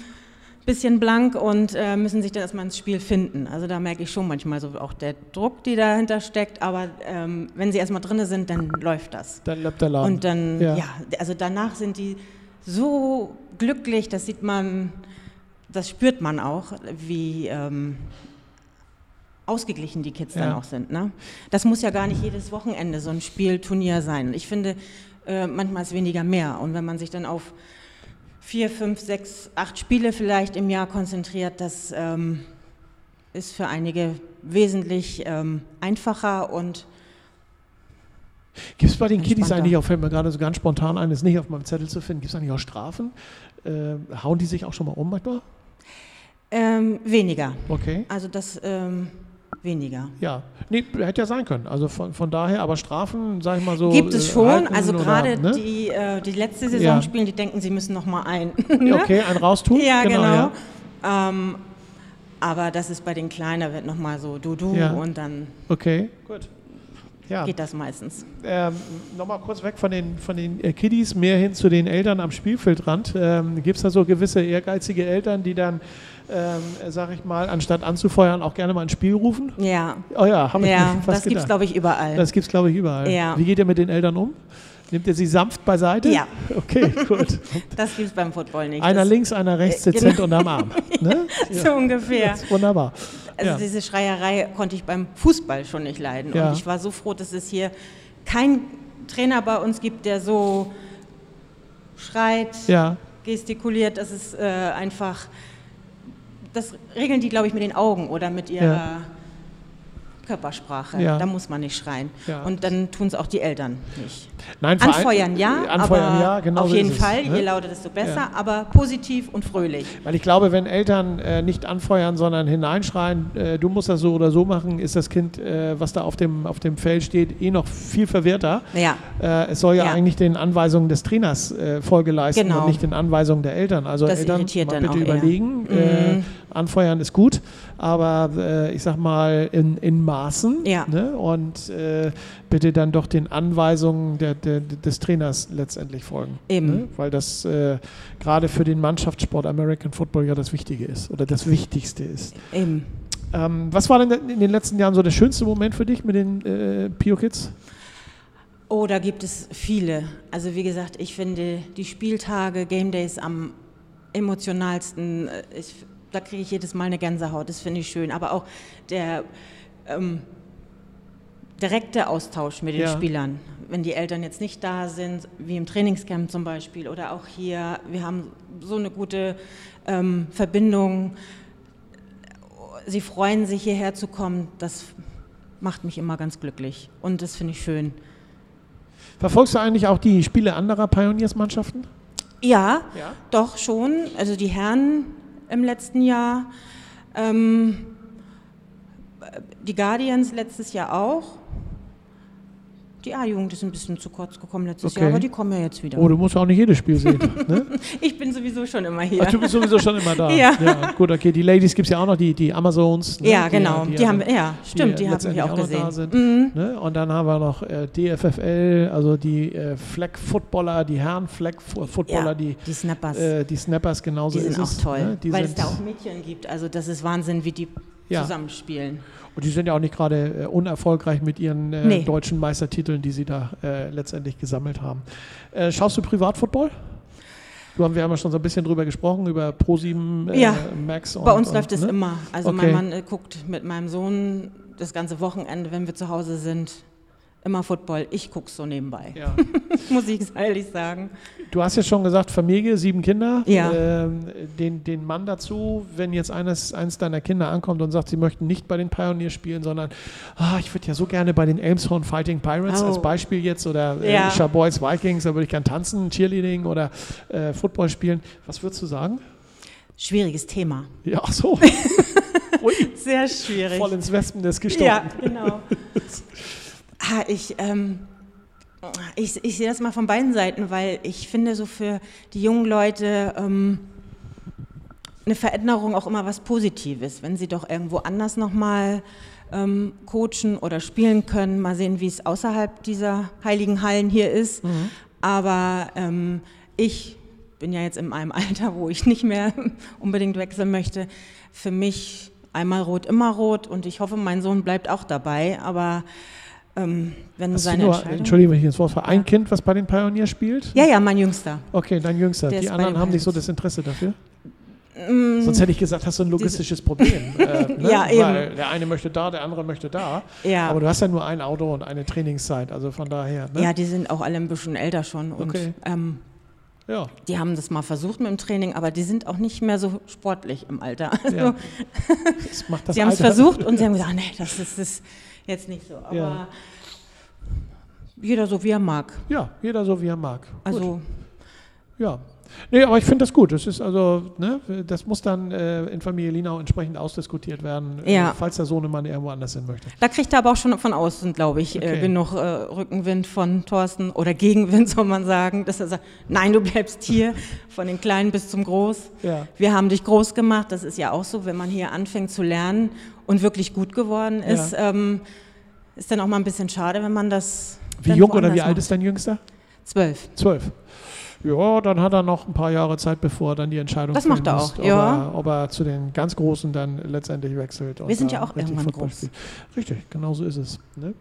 bisschen blank und äh, müssen sich dann erstmal ins Spiel finden. Also da merke ich schon manchmal so auch der Druck, die dahinter steckt, aber ähm, wenn sie erstmal drin sind, dann läuft das. Dann läuft der Laden. Und dann, ja. ja, also danach sind die so glücklich, das sieht man, das spürt man auch, wie ähm, ausgeglichen die Kids ja. dann auch sind. Ne? Das muss ja gar nicht jedes Wochenende so ein Spielturnier sein. Ich finde, äh, manchmal ist weniger mehr. Und wenn man sich dann auf vier, fünf, sechs, acht Spiele vielleicht im Jahr konzentriert, das ähm, ist für einige wesentlich ähm, einfacher und Gibt es bei den Kiddies eigentlich auch, fällt mir gerade so ganz spontan ein, ist nicht auf meinem Zettel zu finden, gibt es eigentlich auch Strafen? Äh, hauen die sich auch schon mal um manchmal? Ähm, weniger. Okay. Also das ähm, weniger. Ja, nee, hätte ja sein können. Also von, von daher, aber Strafen, sag ich mal so. Gibt es äh, schon. also gerade ne? die, äh, die letzte Saison ja. spielen, die denken, sie müssen noch mal ein. ne? Okay, ein raustun. Ja, genau. genau. Ja. Ähm, aber das ist bei den Kleinen, wird noch mal so du du ja. und dann. Okay, gut. Ja. Geht das meistens. Ähm, Nochmal kurz weg von den, von den äh, Kiddies, mehr hin zu den Eltern am Spielfeldrand. Ähm, Gibt es da so gewisse ehrgeizige Eltern, die dann ähm, sag ich mal, anstatt anzufeuern, auch gerne mal ein Spiel rufen? Ja. Oh ja, haben wir ja, Das gibt es, glaube ich, überall. Das gibt es, glaube ich, überall. Ja. Wie geht ihr mit den Eltern um? Nimmt ihr sie sanft beiseite? Ja. Okay, gut. Das gibt es beim Football nicht. Einer das links, einer rechts, äh, dezent genau. unterm Arm. Ne? Ja. So ungefähr. wunderbar. Also ja. diese Schreierei konnte ich beim Fußball schon nicht leiden. Und ich war so froh, dass es hier keinen Trainer bei uns gibt, der so schreit, gestikuliert. Das ist äh, einfach das regeln die, glaube ich, mit den Augen oder mit ihrer ja. Körpersprache. Ja. Da muss man nicht schreien. Ja. Und dann tun es auch die Eltern nicht. Nein, anfeuern ja, anfeuern, aber ja, genau auf jeden Fall, es, ne? je lauter, desto besser, aber positiv und fröhlich. Weil ich glaube, wenn Eltern äh, nicht anfeuern, sondern hineinschreien, äh, du musst das so oder so machen, ist das Kind, äh, was da auf dem, auf dem Feld steht, eh noch viel verwirrter. Ja. Äh, es soll ja, eigentlich den Anweisungen des Trainers äh, Folge leisten genau. und nicht den Anweisungen der Eltern. Also das Eltern, mal bitte überlegen, äh, mhm. Anfeuern ist gut, aber ich sag mal in, in Maßen ja. ne? und bitte dann doch den Anweisungen der, der, des Trainers letztendlich folgen. Eben. Ne? Weil das äh, gerade für den Mannschaftssport American Football ja das Wichtige ist oder das Wichtigste ist. Eben. Ähm, was war denn in den letzten Jahren so der schönste Moment für dich mit den äh, Pio Kids? Oh, da gibt es viele. Also wie gesagt, ich finde die Spieltage, Game Days am emotionalsten. Äh, ich, da kriege ich jedes Mal eine Gänsehaut, das finde ich schön. Aber auch der ähm, direkte Austausch mit den ja. Spielern. Wenn die Eltern jetzt nicht da sind, wie im Trainingscamp zum Beispiel oder auch hier, wir haben so eine gute ähm, Verbindung. Sie freuen sich hierher zu kommen, das macht mich immer ganz glücklich und das finde ich schön. Verfolgst du eigentlich auch die Spiele anderer Pioneers-Mannschaften? Ja, ja, doch schon. Also die Herren im letzten Jahr, ähm, die Guardians letztes Jahr auch Die A-Jugend ist ein bisschen zu kurz gekommen letztes okay. Jahr, aber die kommen ja jetzt wieder. Oh, du musst auch nicht jedes Spiel sehen. Ne? ich bin sowieso schon immer hier. Ach, du bist sowieso schon immer da. ja. ja. Gut, okay. Die Ladies gibt es ja auch noch, die, die Amazons. Ne? Ja, genau. Die, die, die haben, ja, stimmt, die, die haben wir auch, auch gesehen. Sind, mhm. ne? Und dann haben wir noch äh, DFFL, also die äh, Flag-Footballer, die Herren-Flag-Footballer, ja, die, die Snappers. Äh, die Snappers genauso. Die sind auch toll, ne? weil es da auch Mädchen gibt. Also das ist Wahnsinn, wie die ja. zusammenspielen. Und die sind ja auch nicht gerade äh, unerfolgreich mit ihren äh, nee. deutschen Meistertiteln, die sie da äh, letztendlich gesammelt haben. Äh, schaust du Privatfootball? Du haben, wir haben ja schon so ein bisschen drüber gesprochen, über Pro7 äh, ja, Max. Und, bei uns und, läuft es ne? immer. Also okay. mein Mann äh, guckt mit meinem Sohn das ganze Wochenende, wenn wir zu Hause sind, immer Football. Ich gucke so nebenbei. Ja. Muss ich ehrlich sagen. Du hast ja schon gesagt, Familie, sieben Kinder. Ja. Ähm, den, den Mann dazu, wenn jetzt eines, eines deiner Kinder ankommt und sagt, sie möchten nicht bei den Pioneers spielen, sondern ah, ich würde ja so gerne bei den Elmshorn Fighting Pirates oh. als Beispiel jetzt oder äh, ja. Boys Vikings, da würde ich gerne tanzen, Cheerleading oder äh, Football spielen. Was würdest du sagen? Schwieriges Thema. Ja, ach so. Sehr schwierig. Voll ins Wespennest gestochen. Ja, genau. Ah, ich, ähm, ich, ich sehe das mal von beiden Seiten, weil ich finde, so für die jungen Leute ähm, eine Veränderung auch immer was Positives, wenn sie doch irgendwo anders nochmal ähm, coachen oder spielen können. Mal sehen, wie es außerhalb dieser heiligen Hallen hier ist. Mhm. Aber ähm, ich bin ja jetzt in einem Alter, wo ich nicht mehr unbedingt wechseln möchte. Für mich einmal rot, immer rot und ich hoffe, mein Sohn bleibt auch dabei. Aber ähm, wenn Hast seine du nur, Entschuldigung, wenn ich ins Wort fahre, ein Kind, was bei den Pioneers spielt? Ja, ja, mein Jüngster. Okay, dein Jüngster. Der die anderen haben nicht so das Interesse dafür? Mm, Sonst hätte ich gesagt, hast du ein logistisches Problem. äh, ne? ja, eben. Weil der eine möchte da, der andere möchte da. Ja. Aber du hast ja nur ein Auto und eine Trainingszeit, also von daher. Ne? Ja, die sind auch alle ein bisschen älter schon. Und, okay. Ähm, ja. Die haben das mal versucht mit dem Training, aber die sind auch nicht mehr so sportlich im Alter. Also, ja. sie haben es versucht und sie haben gesagt, nee, das ist, das jetzt nicht so. Aber ja. jeder so wie er mag. Ja, jeder so wie er mag. Also. Gut. Ja, Nee, aber ich finde das gut. Das ist also, ne, das muss dann äh, in Familie Linau entsprechend ausdiskutiert werden, äh, ja. äh, falls der Sohnemann irgendwo anders hin möchte. Da kriegt er aber auch schon von außen, glaube ich, äh, okay. äh, genug Rückenwind von Thorsten oder Gegenwind, soll man sagen, dass er sagt, nein, du bleibst hier, von den Kleinen bis zum Groß. Ja. Wir haben dich groß gemacht. Das ist ja auch so, wenn man hier anfängt zu lernen und wirklich gut geworden ist, ja. ähm, ist dann auch mal ein bisschen schade, wenn man das. Wie jung oder wie alt ist dein Jüngster? Zwölf. Zwölf. Ja, dann hat er noch ein paar Jahre Zeit, bevor er dann die Entscheidung Das macht er auch, ob ja. Er, ob er zu den ganz Großen dann letztendlich wechselt. Wir sind ja auch irgendwann groß. Spielt. Richtig, genau so ist es. Ne?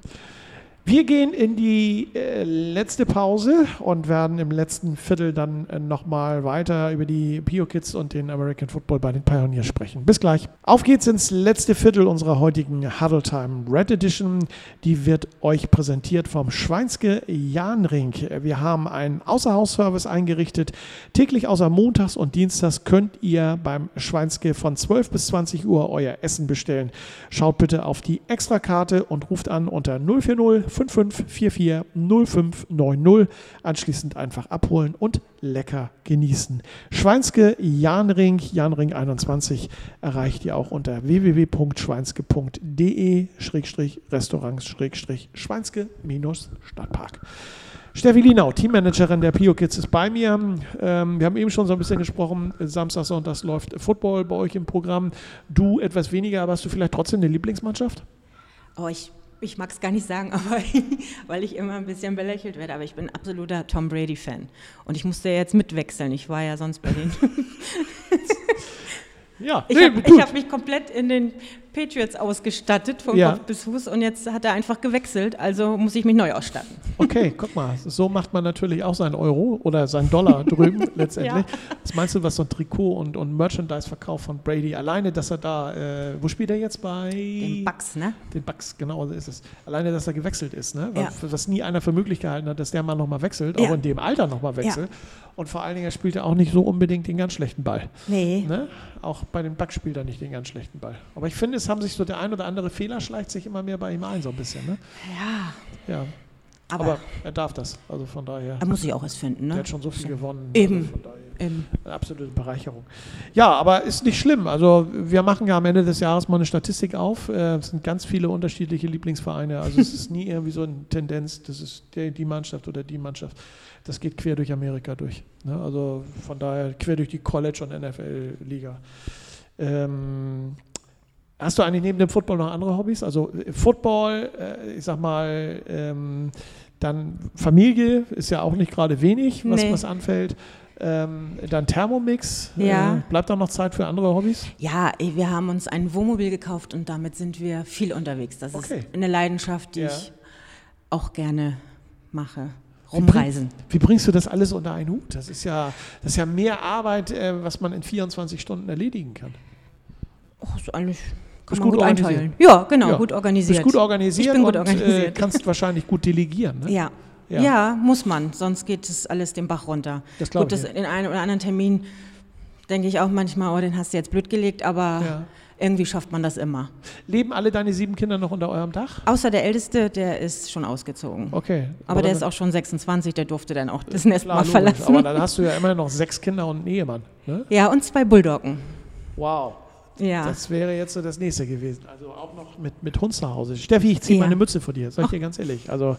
Wir gehen in die äh, letzte Pause und werden im letzten Viertel dann äh, nochmal weiter über die Pio Kids und den American Football bei den Pioneers sprechen. Bis gleich. Auf geht's ins letzte Viertel unserer heutigen Huddle Time Red Edition. Die wird euch präsentiert vom Schweinske Jahnring. Wir haben einen Außerhausservice eingerichtet. Täglich außer Montags und Dienstags könnt ihr beim Schweinske von 12 bis 20 Uhr euer Essen bestellen. Schaut bitte auf die Extrakarte und ruft an unter 040 5544 0590. Anschließend einfach abholen und lecker genießen. Schweinske Janring, Janring 21 erreicht ihr auch unter www.schweinske.de-restaurants-schweinske-stadtpark. Steffi Linau, Teammanagerin der Pio Kids, ist bei mir. Ähm, wir haben eben schon so ein bisschen gesprochen. Samstag, Sonntag läuft Football bei euch im Programm. Du etwas weniger, aber hast du vielleicht trotzdem eine Lieblingsmannschaft? Oh, ich ich mag es gar nicht sagen, aber weil ich immer ein bisschen belächelt werde, aber ich bin absoluter Tom Brady-Fan. Und ich musste jetzt mitwechseln. Ich war ja sonst bei den. ja, ich nee, habe hab mich komplett in den Patriots ausgestattet, von ja. Kopf bis Fuß, und jetzt hat er einfach gewechselt, also muss ich mich neu ausstatten. Okay, guck mal, so macht man natürlich auch seinen Euro oder seinen Dollar drüben letztendlich. Ja. Was meinst du, was so ein Trikot und, und Merchandise-Verkauf von Brady, alleine, dass er da, äh, wo spielt er jetzt bei? Den Bucks, ne? Den Bucks, genau, so ist es. Alleine, dass er gewechselt ist, ne? Ja. Was nie einer für möglich gehalten hat, dass der Mann nochmal wechselt, auch in dem Alter nochmal wechselt. Und vor allen Dingen, er spielt ja auch nicht so unbedingt den ganz schlechten Ball. Nee. Ne? Auch bei den Bucks spielt er nicht den ganz schlechten Ball. Aber ich finde, es haben sich so der ein oder andere Fehler schleicht sich immer mehr bei ihm ein, so ein bisschen. Ne? Ja. Ja. Aber, aber, er darf das, also von daher. Er muss sich auch erst finden, ne? Er hat schon so viel gewonnen. Eben. Also Eben. Eine absolute Bereicherung. Ja, aber ist nicht schlimm. Also wir machen ja am Ende des Jahres mal eine Statistik auf. Äh, es sind ganz viele unterschiedliche Lieblingsvereine. Also es ist nie irgendwie so eine Tendenz, das ist die Mannschaft oder die Mannschaft. Das geht quer durch Amerika durch. Ne? Also von daher quer durch die College- und NFL-Liga. Ähm, Hast du eigentlich neben dem Football noch andere Hobbys? Also äh, Football, äh, ich sag mal, ähm, dann Familie ist ja auch nicht gerade wenig, was, nee. was anfällt. Ähm, dann Thermomix. Ja. Äh, bleibt da noch Zeit für andere Hobbys? Ja, wir haben uns ein Wohnmobil gekauft und damit sind wir viel unterwegs. Das okay. ist eine Leidenschaft, die ja. ich auch gerne mache. Rumreisen. Wie, bring, wie, bringst du das alles unter einen Hut? Das ist ja, das ist ja mehr Arbeit, äh, was man in 24 Stunden erledigen kann. Oh, ist eigentlich kann gut, gut einteilen. Ja, genau, ja. gut organisiert. Bist gut organisiert ich bin gut und organisiert. Äh, kannst wahrscheinlich gut delegieren. Ne? Ja. ja. Ja. muss man, sonst geht es alles den Bach runter. Das gut, das in einem oder anderen Termin denke ich auch manchmal, oh, den hast du jetzt blöd gelegt, aber ja. irgendwie schafft man das immer. Leben alle deine sieben Kinder noch unter eurem Dach? Außer der Älteste, der ist schon ausgezogen. Okay. Aber, aber der ist auch schon 26, der durfte dann auch das Nest klar, mal verlassen. Aber dann hast du ja immer noch sechs Kinder und einen Ehemann. Ne? Ja, und zwei Bulldoggen. Wow. Ja. Das wäre jetzt so das nächste gewesen. Also auch noch mit, mit Hund zu Hause. Steffi, ich ziehe ja. meine Mütze vor dir, sag ich dir ganz ehrlich. Also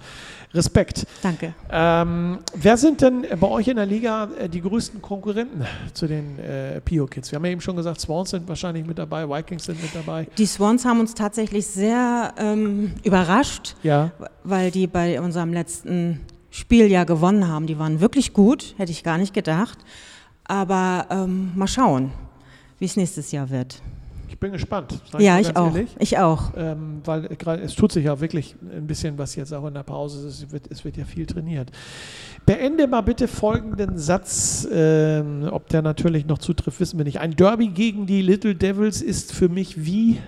Respekt. Danke. Ähm, wer sind denn bei euch in der Liga äh, die größten Konkurrenten zu den äh, Pio Kids? Wir haben ja eben schon gesagt, Swans sind wahrscheinlich mit dabei, Vikings sind mit dabei. Die Swans haben uns tatsächlich sehr ähm, überrascht, ja. weil die bei unserem letzten Spiel ja gewonnen haben. Die waren wirklich gut, hätte ich gar nicht gedacht. Aber ähm, mal schauen wie es nächstes Jahr wird. Ich bin gespannt. Ja, ich auch. Ehrlich. Ich auch. Ähm, weil es tut sich ja wirklich ein bisschen was jetzt auch in der Pause. Es wird, es wird ja viel trainiert. Beende mal bitte folgenden Satz. Ähm, ob der natürlich noch zutrifft, wissen wir nicht. Ein Derby gegen die Little Devils ist für mich wie.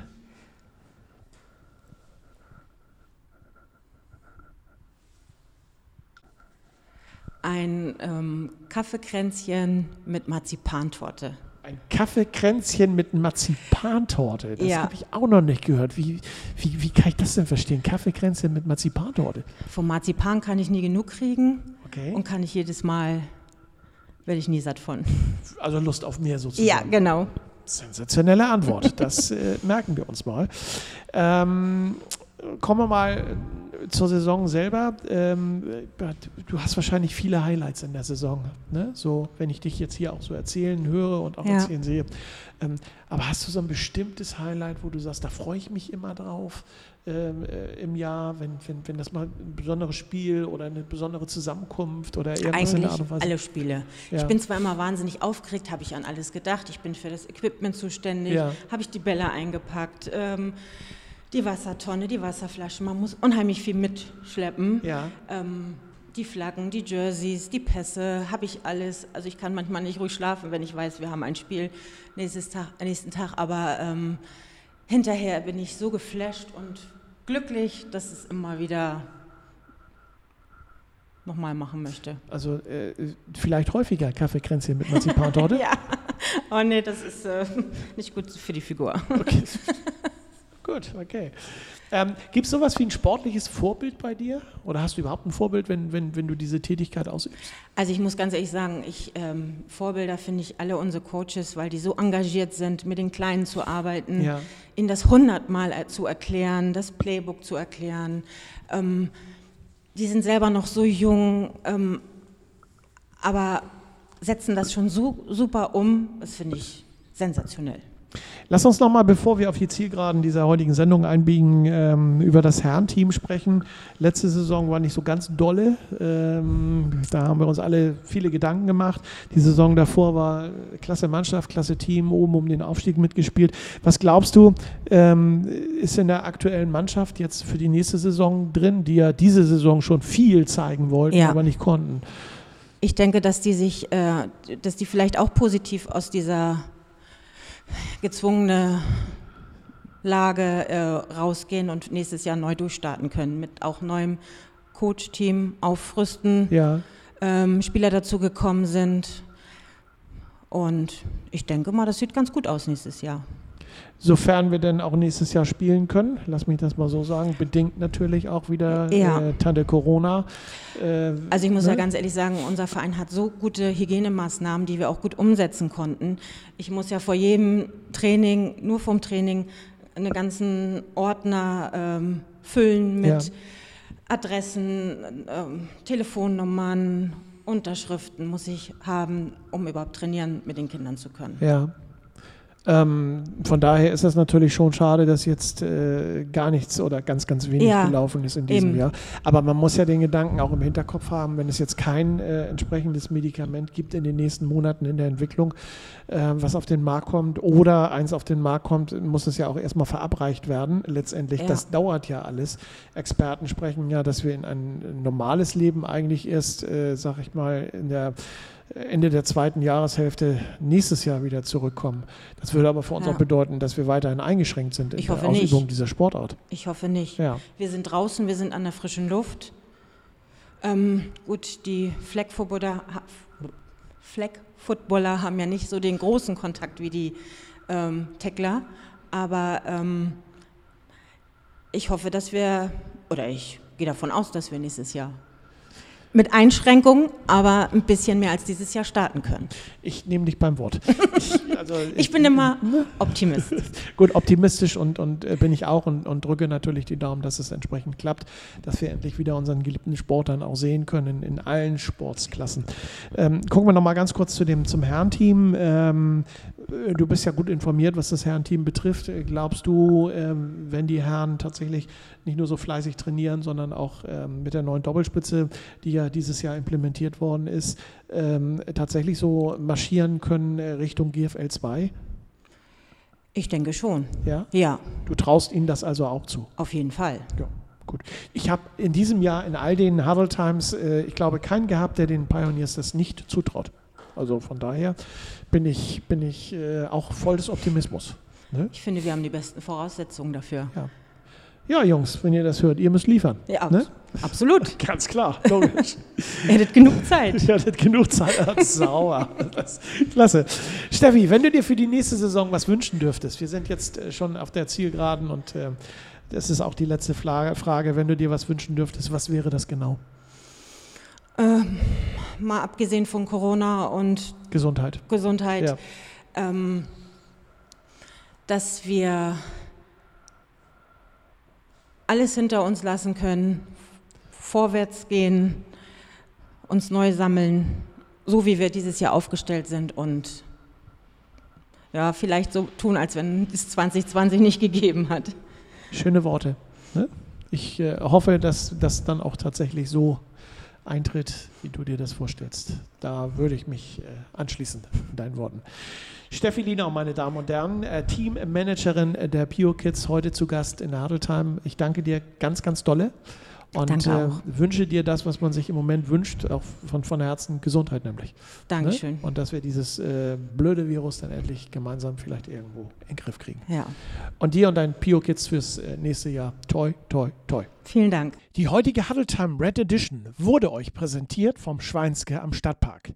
Ein ähm, Kaffeekränzchen mit Marzipantorte. Ein Kaffeekränzchen mit Marzipantorte. Das ja. habe ich auch noch nicht gehört. Wie, wie, wie kann ich das denn verstehen? Kaffeekränzchen mit Marzipantorte. Vom Marzipan kann ich nie genug kriegen. Okay. Und kann ich jedes Mal, werde ich nie satt von. Also Lust auf mehr sozusagen. Ja, genau. Sensationelle Antwort. Das äh, merken wir uns mal. Ähm, kommen wir mal zur Saison selber. Ähm, du hast wahrscheinlich viele Highlights in der Saison. Ne? So, wenn ich dich jetzt hier auch so erzählen höre und auch ja. erzählen sehe. Ähm, aber hast du so ein bestimmtes Highlight, wo du sagst, da freue ich mich immer drauf ähm, äh, im Jahr, wenn, wenn, wenn das mal ein besonderes Spiel oder eine besondere Zusammenkunft oder irgendwas Eigentlich in der Art und Weise? alle Spiele. Ja. Ich bin zwar immer wahnsinnig aufgeregt, habe ich an alles gedacht. Ich bin für das Equipment zuständig, ja. habe ich die Bälle eingepackt. Ähm, die Wassertonne, die Wasserflaschen. Man muss unheimlich viel mitschleppen. Ja. Ähm, die Flaggen, die Jerseys, die Pässe, habe ich alles. Also ich kann manchmal nicht ruhig schlafen, wenn ich weiß, wir haben ein Spiel Tag, nächsten Tag. Aber ähm, hinterher bin ich so geflasht und glücklich, dass es immer wieder nochmal machen möchte. Also äh, vielleicht häufiger Kaffeekränzchen mit Marzipantorte? ja. Oh nee, das ist äh, nicht gut für die Figur. Okay. Gut, okay. Ähm, Gibt es sowas wie ein sportliches Vorbild bei dir? Oder hast du überhaupt ein Vorbild, wenn, wenn, wenn du diese Tätigkeit ausübst? Also ich muss ganz ehrlich sagen, ich, ähm, Vorbilder finde ich alle unsere Coaches, weil die so engagiert sind, mit den Kleinen zu arbeiten, ja. ihnen das hundertmal zu erklären, das Playbook zu erklären. Ähm, die sind selber noch so jung, ähm, aber setzen das schon so super um. Das finde ich sensationell. Lass uns nochmal, bevor wir auf die Zielgeraden dieser heutigen Sendung einbiegen, ähm, über das Herrenteam sprechen. Letzte Saison war nicht so ganz dolle. Ähm, da haben wir uns alle viele Gedanken gemacht. Die Saison davor war klasse Mannschaft, klasse Team, oben um den Aufstieg mitgespielt. Was glaubst du, ähm, ist in der aktuellen Mannschaft jetzt für die nächste Saison drin, die ja diese Saison schon viel zeigen wollten, ja. aber nicht konnten? Ich denke, dass die sich, äh, dass die vielleicht auch positiv aus dieser gezwungene Lage äh, rausgehen und nächstes Jahr neu durchstarten können mit auch neuem Coach-Team aufrüsten, ja. ähm, Spieler dazugekommen sind und ich denke mal, das sieht ganz gut aus nächstes Jahr. Sofern wir denn auch nächstes Jahr spielen können, lass mich das mal so sagen, bedingt natürlich auch wieder ja. äh, Tante Corona. Äh, also ich muss ne? ja ganz ehrlich sagen, unser Verein hat so gute Hygienemaßnahmen, die wir auch gut umsetzen konnten. Ich muss ja vor jedem Training, nur vom Training, einen ganzen Ordner ähm, füllen mit ja. Adressen, ähm, Telefonnummern, Unterschriften muss ich haben, um überhaupt trainieren mit den Kindern zu können. Ja. Ähm, von daher ist es natürlich schon schade, dass jetzt äh, gar nichts oder ganz, ganz wenig ja, gelaufen ist in diesem eben. Jahr. Aber man muss ja den Gedanken auch im Hinterkopf haben, wenn es jetzt kein äh, entsprechendes Medikament gibt in den nächsten Monaten in der Entwicklung, äh, was auf den Markt kommt oder eins auf den Markt kommt, muss es ja auch erstmal verabreicht werden. Letztendlich, ja. das dauert ja alles. Experten sprechen ja, dass wir in ein normales Leben eigentlich erst, äh, sag ich mal, in der Ende der zweiten Jahreshälfte nächstes Jahr wieder zurückkommen. Das würde aber für uns ja. auch bedeuten, dass wir weiterhin eingeschränkt sind in ich der Ausübung nicht. dieser Sportart. Ich hoffe nicht. Ja. Wir sind draußen, wir sind an der frischen Luft. Ähm, gut, die Fleckfootballer, Fleckfootballer haben ja nicht so den großen Kontakt wie die ähm, Tackler, aber ähm, ich hoffe, dass wir, oder ich gehe davon aus, dass wir nächstes Jahr mit Einschränkungen, aber ein bisschen mehr als dieses Jahr starten können. Ich nehme dich beim Wort. Ich, also, ich bin immer Optimist. Gut, optimistisch und, und äh, bin ich auch und, und drücke natürlich die Daumen, dass es entsprechend klappt, dass wir endlich wieder unseren geliebten Sport dann auch sehen können in allen Sportsklassen. Ähm, gucken wir nochmal ganz kurz zu dem, zum Herrenteam. Ähm, äh, du bist ja gut informiert, was das Herrenteam betrifft. Glaubst du, ähm, wenn die Herren tatsächlich nicht nur so fleißig trainieren, sondern auch ähm, mit der neuen Doppelspitze, die ja dieses Jahr implementiert worden ist, ähm, tatsächlich so marschieren können äh, Richtung GFL 2? Ich denke schon. Ja? Ja. Du traust ihnen das also auch zu? Auf jeden Fall. Ja. Gut. Ich habe in diesem Jahr in all den Huddle Times, äh, ich glaube, keinen gehabt, der den Pioneers das nicht zutraut. Also von daher bin ich, bin ich äh, auch voll des Optimismus. Ne? Ich finde, wir haben die besten Voraussetzungen dafür. Ja. Ja Jungs, wenn ihr das hört, ihr müsst liefern. Ja, ne? absolut. Ganz klar, logisch. ihr hättet genug Zeit. ihr hättet genug Zeit. Sauer. klasse. Steffi, wenn du dir für die nächste Saison was wünschen dürftest, wir sind jetzt äh, schon auf der Zielgeraden und äh, das ist auch die letzte Frage, wenn du dir was wünschen dürftest, was wäre das genau? Ähm, mal abgesehen von Corona und Gesundheit. Gesundheit, ja. ähm, dass wir alles hinter uns lassen können, vorwärts gehen, uns neu sammeln, so wie wir dieses Jahr aufgestellt sind und ja, vielleicht so tun, als wenn es 2020 nicht gegeben hat. Schöne Worte. Ne? Ich äh, hoffe, dass das dann auch tatsächlich so eintritt, wie du dir das vorstellst. Da würde ich mich äh, anschließen, in deinen Worten. Steffi Liener, meine Damen und Herren, äh, Teammanagerin der Pure Kids, heute zu Gast in Huddle Ich danke dir ganz, ganz dolle und äh, wünsche dir das, was man sich im Moment wünscht, auch von, von Herzen Gesundheit nämlich. Dankeschön. Ne? Und dass wir dieses äh, blöde Virus dann endlich gemeinsam vielleicht irgendwo in den Griff kriegen. Ja. Und dir und deinen Pio Kids fürs äh, nächste Jahr. Toi, toi, toi. Vielen Dank. Die heutige Huddle Time Red Edition wurde euch präsentiert vom Schweinske am Stadtpark.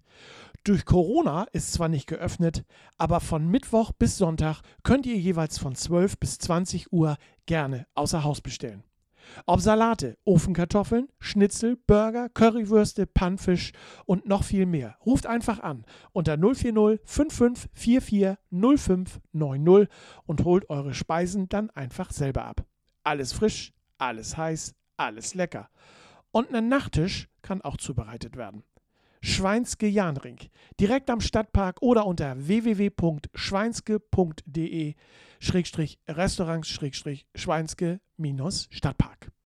Durch Corona ist zwar nicht geöffnet, aber von Mittwoch bis Sonntag könnt ihr jeweils von 12 bis 20 Uhr gerne außer Haus bestellen. Ob Salate, Ofenkartoffeln, Schnitzel, Burger, Currywürste, Pannfisch und noch viel mehr. Ruft einfach an unter 040 5544 0590 und holt eure Speisen dann einfach selber ab. Alles frisch, alles heiß, alles lecker. Und ein Nachtisch kann auch zubereitet werden. Schweinske Jahnring, direkt am Stadtpark oder unter www.schweinske.de Restaurants Schweinske Stadtpark.